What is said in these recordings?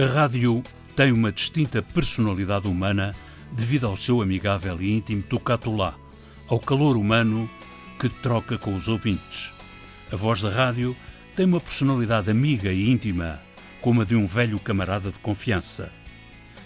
A rádio tem uma distinta personalidade humana devido ao seu amigável e íntimo tocatulá, ao calor humano que troca com os ouvintes. A voz da rádio tem uma personalidade amiga e íntima, como a de um velho camarada de confiança.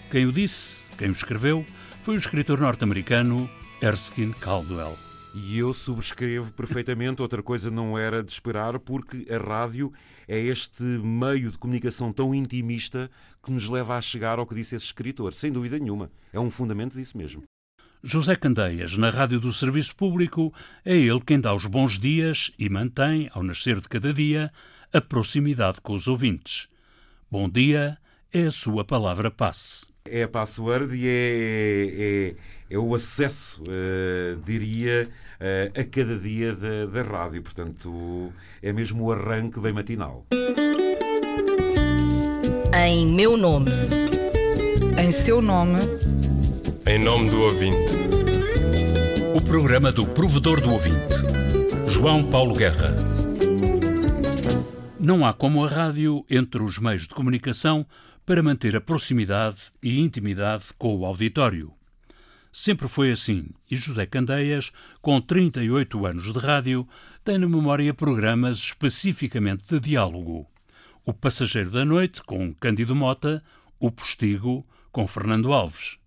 Quem o disse, quem o escreveu, foi o escritor norte-americano Erskine Caldwell. E eu subscrevo perfeitamente, outra coisa não era de esperar, porque a rádio é este meio de comunicação tão intimista que nos leva a chegar ao que disse esse escritor, sem dúvida nenhuma. É um fundamento disso mesmo. José Candeias, na Rádio do Serviço Público, é ele quem dá os bons dias e mantém, ao nascer de cada dia, a proximidade com os ouvintes. Bom dia é a sua palavra passe. É a password e é, é, é o acesso, uh, diria, uh, a cada dia da, da rádio. Portanto, é mesmo o arranque bem matinal. Em meu nome. Em seu nome. Em nome do ouvinte. O programa do provedor do ouvinte. João Paulo Guerra. Não há como a rádio entre os meios de comunicação para manter a proximidade e intimidade com o auditório. Sempre foi assim, e José Candeias, com 38 anos de rádio, tem na memória programas especificamente de diálogo. O Passageiro da Noite, com Cândido Mota, O Postigo, com Fernando Alves.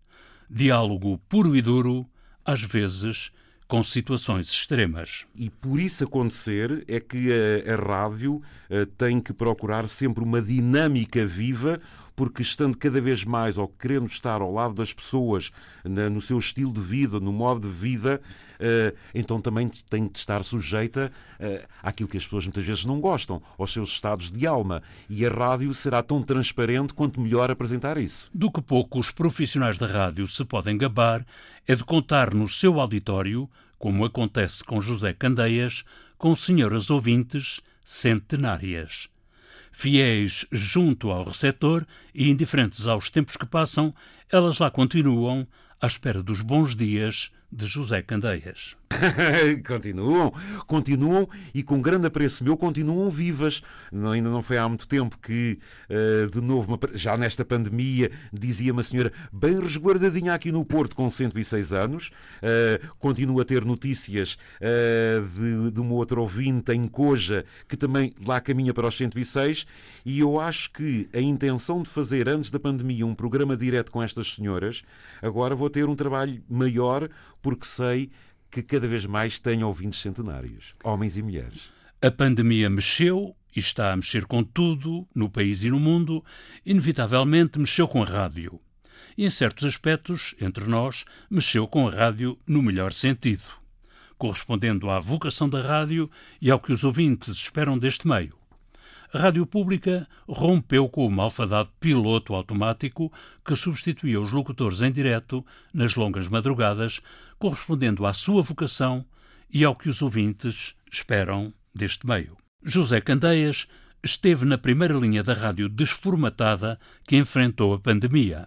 Diálogo puro e duro, às vezes com situações extremas. E por isso acontecer é que a, a rádio a, tem que procurar sempre uma dinâmica viva, porque estando cada vez mais ou querendo estar ao lado das pessoas na, no seu estilo de vida, no modo de vida, uh, então também tem de estar sujeita uh, àquilo que as pessoas muitas vezes não gostam, aos seus estados de alma. E a rádio será tão transparente quanto melhor apresentar isso. Do que pouco os profissionais da rádio se podem gabar é de contar no seu auditório, como acontece com José Candeias, com senhoras ouvintes centenárias fiéis junto ao receptor e indiferentes aos tempos que passam, elas lá continuam à espera dos bons dias de José Candeias. continuam, continuam e com grande apreço meu continuam vivas. Não, ainda não foi há muito tempo que, uh, de novo, já nesta pandemia, dizia uma senhora bem resguardadinha aqui no Porto com 106 anos, uh, continua a ter notícias uh, de, de uma outra ouvinte em Coja que também lá caminha para os 106 e eu acho que a intenção de fazer antes da pandemia um programa direto com estas senhoras, agora vou ter um trabalho maior porque sei que cada vez mais tenha ouvintes centenários, homens e mulheres. A pandemia mexeu e está a mexer com tudo, no país e no mundo, inevitavelmente mexeu com a rádio. E em certos aspectos, entre nós, mexeu com a rádio no melhor sentido, correspondendo à vocação da rádio e ao que os ouvintes esperam deste meio. A rádio pública rompeu com o malfadado piloto automático que substituía os locutores em direto nas longas madrugadas, correspondendo à sua vocação e ao que os ouvintes esperam deste meio. José Candeias esteve na primeira linha da rádio desformatada que enfrentou a pandemia.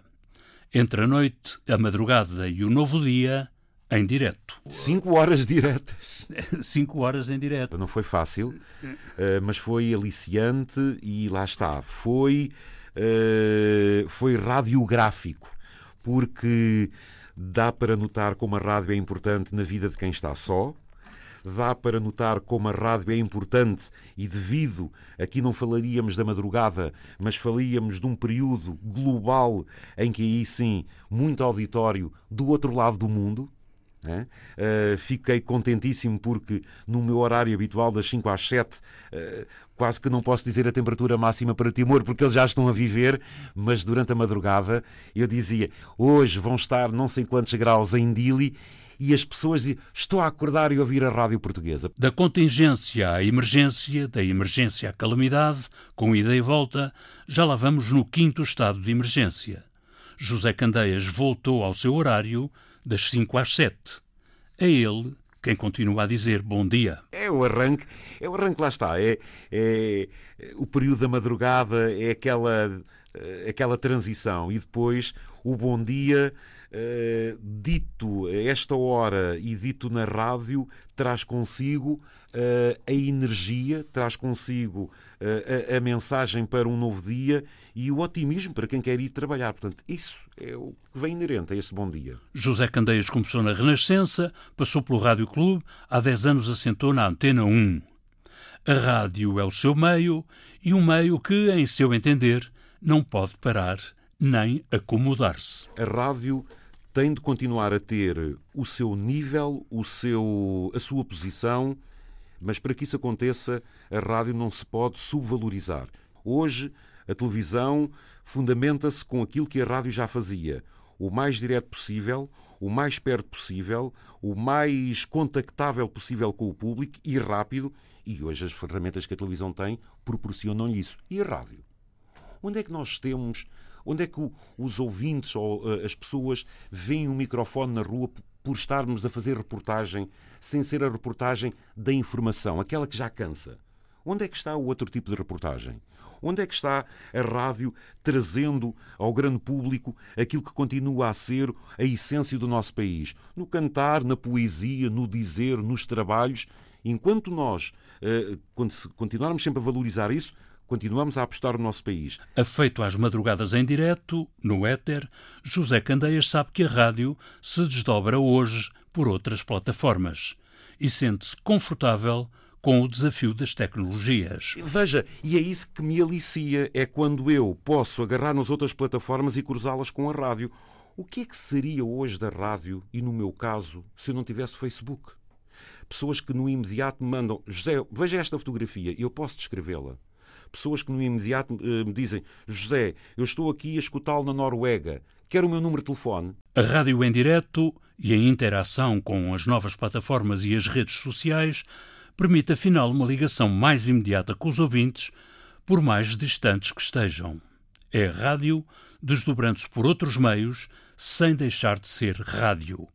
Entre a noite, a madrugada e o novo dia, em direto. Cinco horas diretas. Cinco horas em direto. Não foi fácil, eh, mas foi aliciante e lá está. Foi, eh, foi radiográfico, porque dá para notar como a rádio é importante na vida de quem está só, dá para notar como a rádio é importante e devido, aqui não falaríamos da madrugada, mas falaríamos de um período global em que aí sim, muito auditório do outro lado do mundo, Uh, fiquei contentíssimo porque no meu horário habitual das 5 às 7 uh, quase que não posso dizer a temperatura máxima para Timor porque eles já estão a viver, mas durante a madrugada eu dizia hoje vão estar não sei quantos graus em Dili e as pessoas diziam estou a acordar e ouvir a rádio portuguesa. Da contingência à emergência, da emergência à calamidade, com ida e volta, já lá vamos no quinto estado de emergência. José Candeias voltou ao seu horário das 5 às 7. É ele quem continua a dizer bom dia. É o arranque, é o arranque lá está. É, é o período da madrugada, é aquela, aquela transição. E depois o bom dia uh, dito a esta hora e dito na rádio, traz consigo uh, a energia, traz consigo uh, a, a, mensagem para um novo dia e o otimismo para quem quer ir trabalhar. Portanto, isso é o que vem inerente a esse bom dia. José Candeias começou na Renascença, passou pelo Rádio Clube, há 10 anos assentou na Antena 1. A rádio é o seu meio e um meio que, em seu entender, não pode parar nem acomodar-se. A rádio tem de continuar a ter o seu nível, o seu, a sua posição, mas para que isso aconteça, a rádio não se pode subvalorizar. Hoje, a televisão fundamenta-se com aquilo que a rádio já fazia: o mais direto possível, o mais perto possível, o mais contactável possível com o público e rápido. E hoje as ferramentas que a televisão tem proporcionam-lhe isso. E a rádio? Onde é que nós temos Onde é que os ouvintes ou uh, as pessoas veem um microfone na rua por estarmos a fazer reportagem sem ser a reportagem da informação, aquela que já cansa? Onde é que está o outro tipo de reportagem? Onde é que está a rádio trazendo ao grande público aquilo que continua a ser a essência do nosso país? No cantar, na poesia, no dizer, nos trabalhos. Enquanto nós uh, continuarmos sempre a valorizar isso, continuamos a apostar no nosso país. Afeito às madrugadas em direto, no éter, José Candeias sabe que a rádio se desdobra hoje por outras plataformas e sente-se confortável com o desafio das tecnologias. Veja, e é isso que me alicia, é quando eu posso agarrar nas outras plataformas e cruzá-las com a rádio. O que é que seria hoje da rádio, e no meu caso, se eu não tivesse Facebook? Pessoas que no imediato me mandam, José, veja esta fotografia, e eu posso descrevê-la pessoas que no imediato eh, me dizem: José, eu estou aqui a escutá-lo na Noruega, quer o meu número de telefone? A rádio em direto e a interação com as novas plataformas e as redes sociais permite afinal uma ligação mais imediata com os ouvintes, por mais distantes que estejam. É rádio desdobrando-se por outros meios sem deixar de ser rádio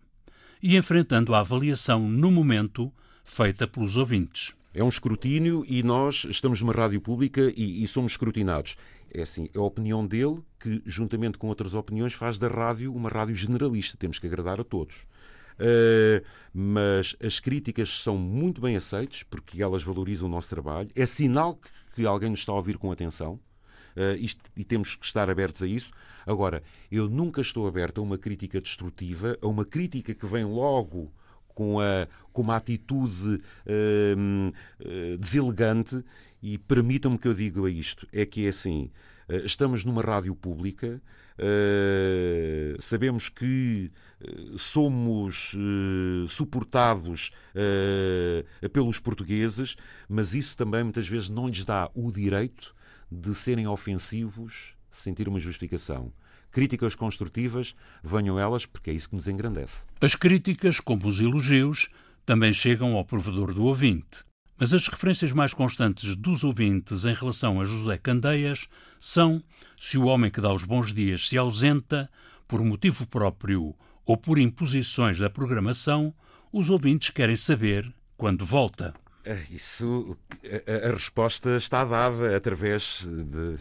e enfrentando a avaliação no momento feita pelos ouvintes. É um escrutínio e nós estamos numa rádio pública e, e, somos escrutinados. É assim, é a opinião dele que, juntamente com outras opiniões, faz da rádio uma rádio generalista. Temos que agradar a todos. Uh, mas as críticas são muito bem aceitas porque elas valorizam o nosso trabalho. É sinal que, que alguém nos está a ouvir com atenção. Uh, isto, e temos que estar abertos a isso. Agora, eu nunca estou aberto a uma crítica destrutiva, a uma crítica que vem logo com, a, com uma atitude uh, deselegante e permitam-me que eu diga isto, é que é assim, uh, estamos numa rádio pública, uh, sabemos que somos suportados pelos portugueses, mas isso também muitas vezes não lhes dá o direito de serem ofensivos, sentir uma justificação. Críticas construtivas, venham elas, porque é isso que nos engrandece. As críticas, como os elogios, também chegam ao provedor do ouvinte. Mas as referências mais constantes dos ouvintes em relação a José Candeias são se o homem que dá os bons dias se ausenta, por motivo próprio ou por imposições da programação, os ouvintes querem saber quando volta. Ah, isso, a, a resposta está dada através de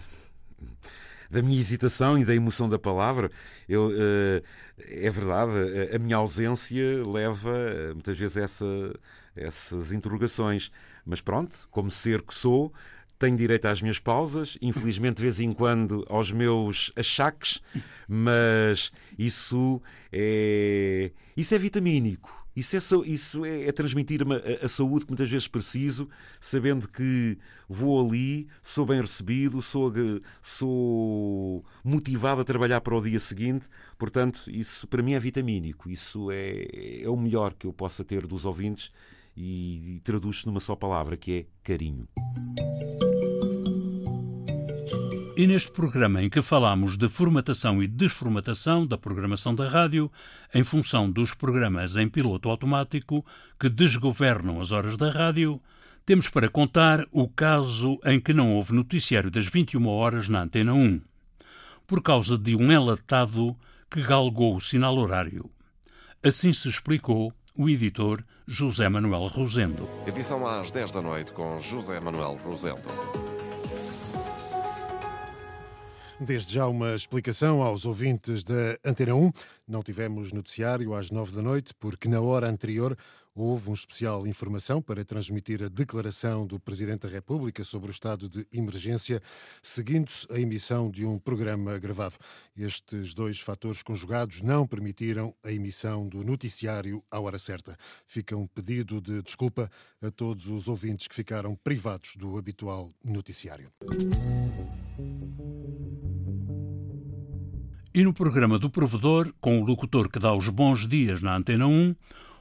da minha hesitação e da emoção da palavra. Eu, uh, é verdade, a, a, minha ausência leva uh, muitas vezes a essa, essas interrogações. Mas pronto, como ser que sou, tenho direito às minhas pausas, infelizmente de vez em quando aos meus achaques, mas isso é, isso é vitamínico. Isso é, isso é, é transmitir-me a, a, saúde que muitas vezes preciso, sabendo que vou ali, sou bem recebido, sou, sou motivado a trabalhar para o dia seguinte. Portanto, isso para mim é vitamínico. Isso é, é o melhor que eu possa ter dos ouvintes e, e traduz-se numa só palavra, que é carinho. E neste programa em que falamos de formatação e desformatação da programação da rádio, em função dos programas em piloto automático que desgovernam as horas da rádio, temos para contar o caso em que não houve noticiário das 21 horas na Antena 1, por causa de um enlatado que galgou o sinal horário. Assim se explicou o editor José Manuel Rosendo. Edição às 10 da noite com José Manuel Rosendo. Desde já uma explicação aos ouvintes da Antena 1. Não tivemos noticiário às nove da noite, porque na hora anterior houve um especial informação para transmitir a declaração do Presidente da República sobre o estado de emergência, seguindo-se a emissão de um programa gravado. Estes dois fatores conjugados não permitiram a emissão do noticiário à hora certa. Fica um pedido de desculpa a todos os ouvintes que ficaram privados do habitual noticiário. E no programa do Provedor, com o locutor que dá os bons dias na Antena 1,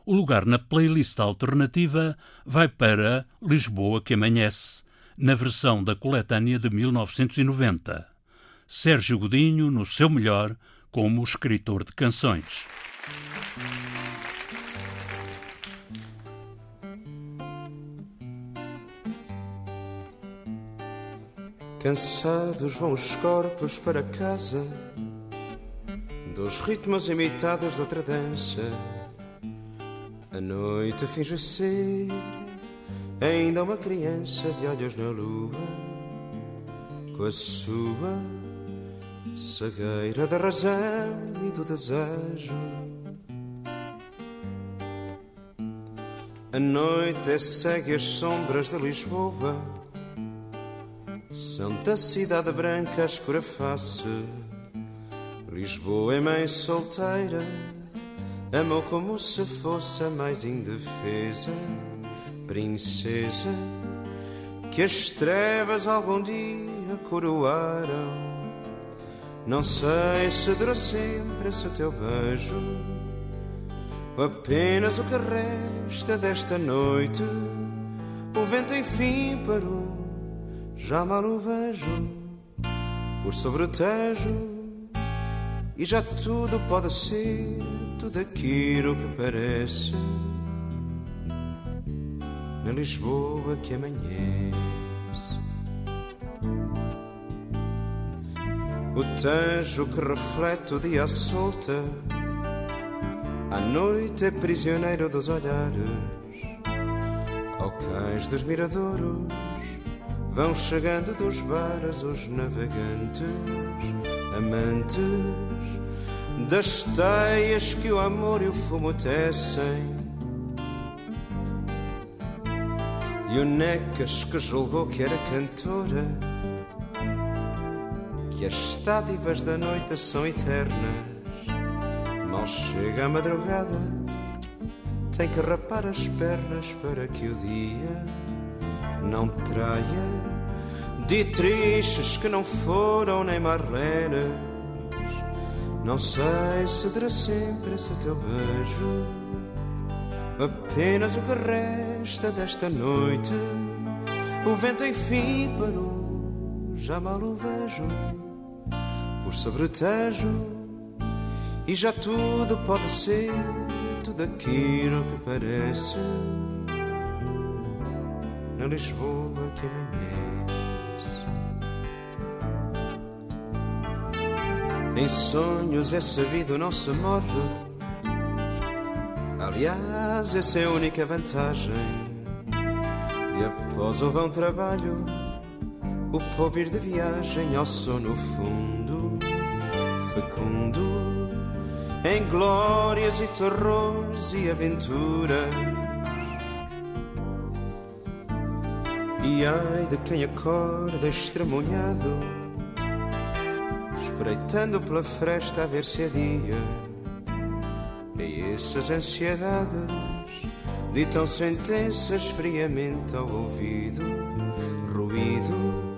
o lugar na playlist alternativa vai para Lisboa que Amanhece, na versão da coletânea de 1990. Sérgio Godinho, no seu melhor, como escritor de canções. Cansados vão os corpos para casa dos ritmos imitados de outra dança a noite finge ser ainda uma criança de olhos na lua, com a sua cegueira da razão e do desejo. A noite é segue as sombras de Lisboa, da cidade branca escura face. Lisboa é mãe solteira Amou como se fosse a mais indefesa princesa que as trevas algum dia coroaram. Não sei se dura sempre esse teu beijo, apenas o que resta desta noite. O vento enfim parou, já mal o vejo por sobre o tejo, e já tudo pode ser tudo aquilo que parece na Lisboa que amanhece. O tanjo que reflete o dia à solta, à noite é prisioneiro dos olhares. Ao cais dos miradouros vão chegando dos bares os navegantes, amantes das teias que o amor e o fumo tecem. E o Necas que julgou que era cantora, que as dádivas da noite são eternas. Mal chega a madrugada, tem que rapar as pernas para que o dia não traia. Dietriches que não foram nem marlenas não sei se terá sempre esse teu beijo, apenas o que resta desta noite. O vento enfim parou, já mal o vejo, por sobre o tejo, e já tudo pode ser, tudo aquilo que parece, na Lisboa que amanhã. Em sonhos é sabido, não se morre. Aliás, essa é a única vantagem de após o vão trabalho, o povo ir de viagem ao sono fundo, fecundo, em glórias e terrores e aventuras. E ai de quem acorda estremunhado espreitando pela fresta a ver se é dia. E essas ansiedades ditam sentenças friamente ao ouvido, ruído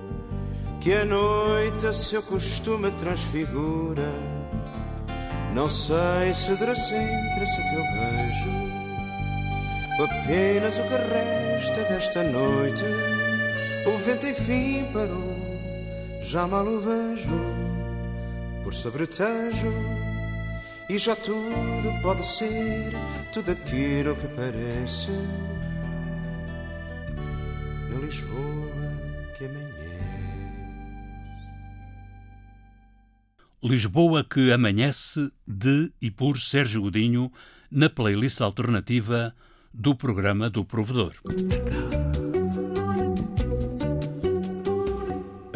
que a noite a seu costume transfigura. Não sei se dura sempre esse teu beijo, apenas o que resta desta noite. O vento enfim parou, já mal o vejo por sobre o Tejo e já tudo pode ser tudo aquilo que parece na Lisboa que amanhece. Lisboa que amanhece de e por Sérgio Godinho na playlist alternativa do programa do Provedor.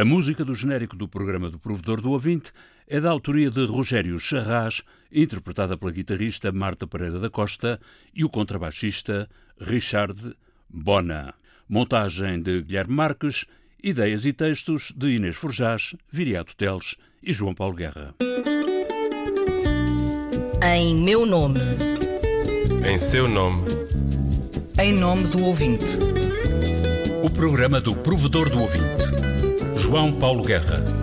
A música do genérico do programa do Provedor do Ouvinte é da autoria de Rogério Charras, interpretada pela guitarrista Marta Pereira da Costa e o contrabaixista Richard Bona. Montagem de Guilherme Marques, ideias e textos de Inês Forjás, Viriato Teles e João Paulo Guerra. Em meu nome. Em seu nome. Em nome do ouvinte. O programa do Provedor do Ouvinte. João Paulo Guerra.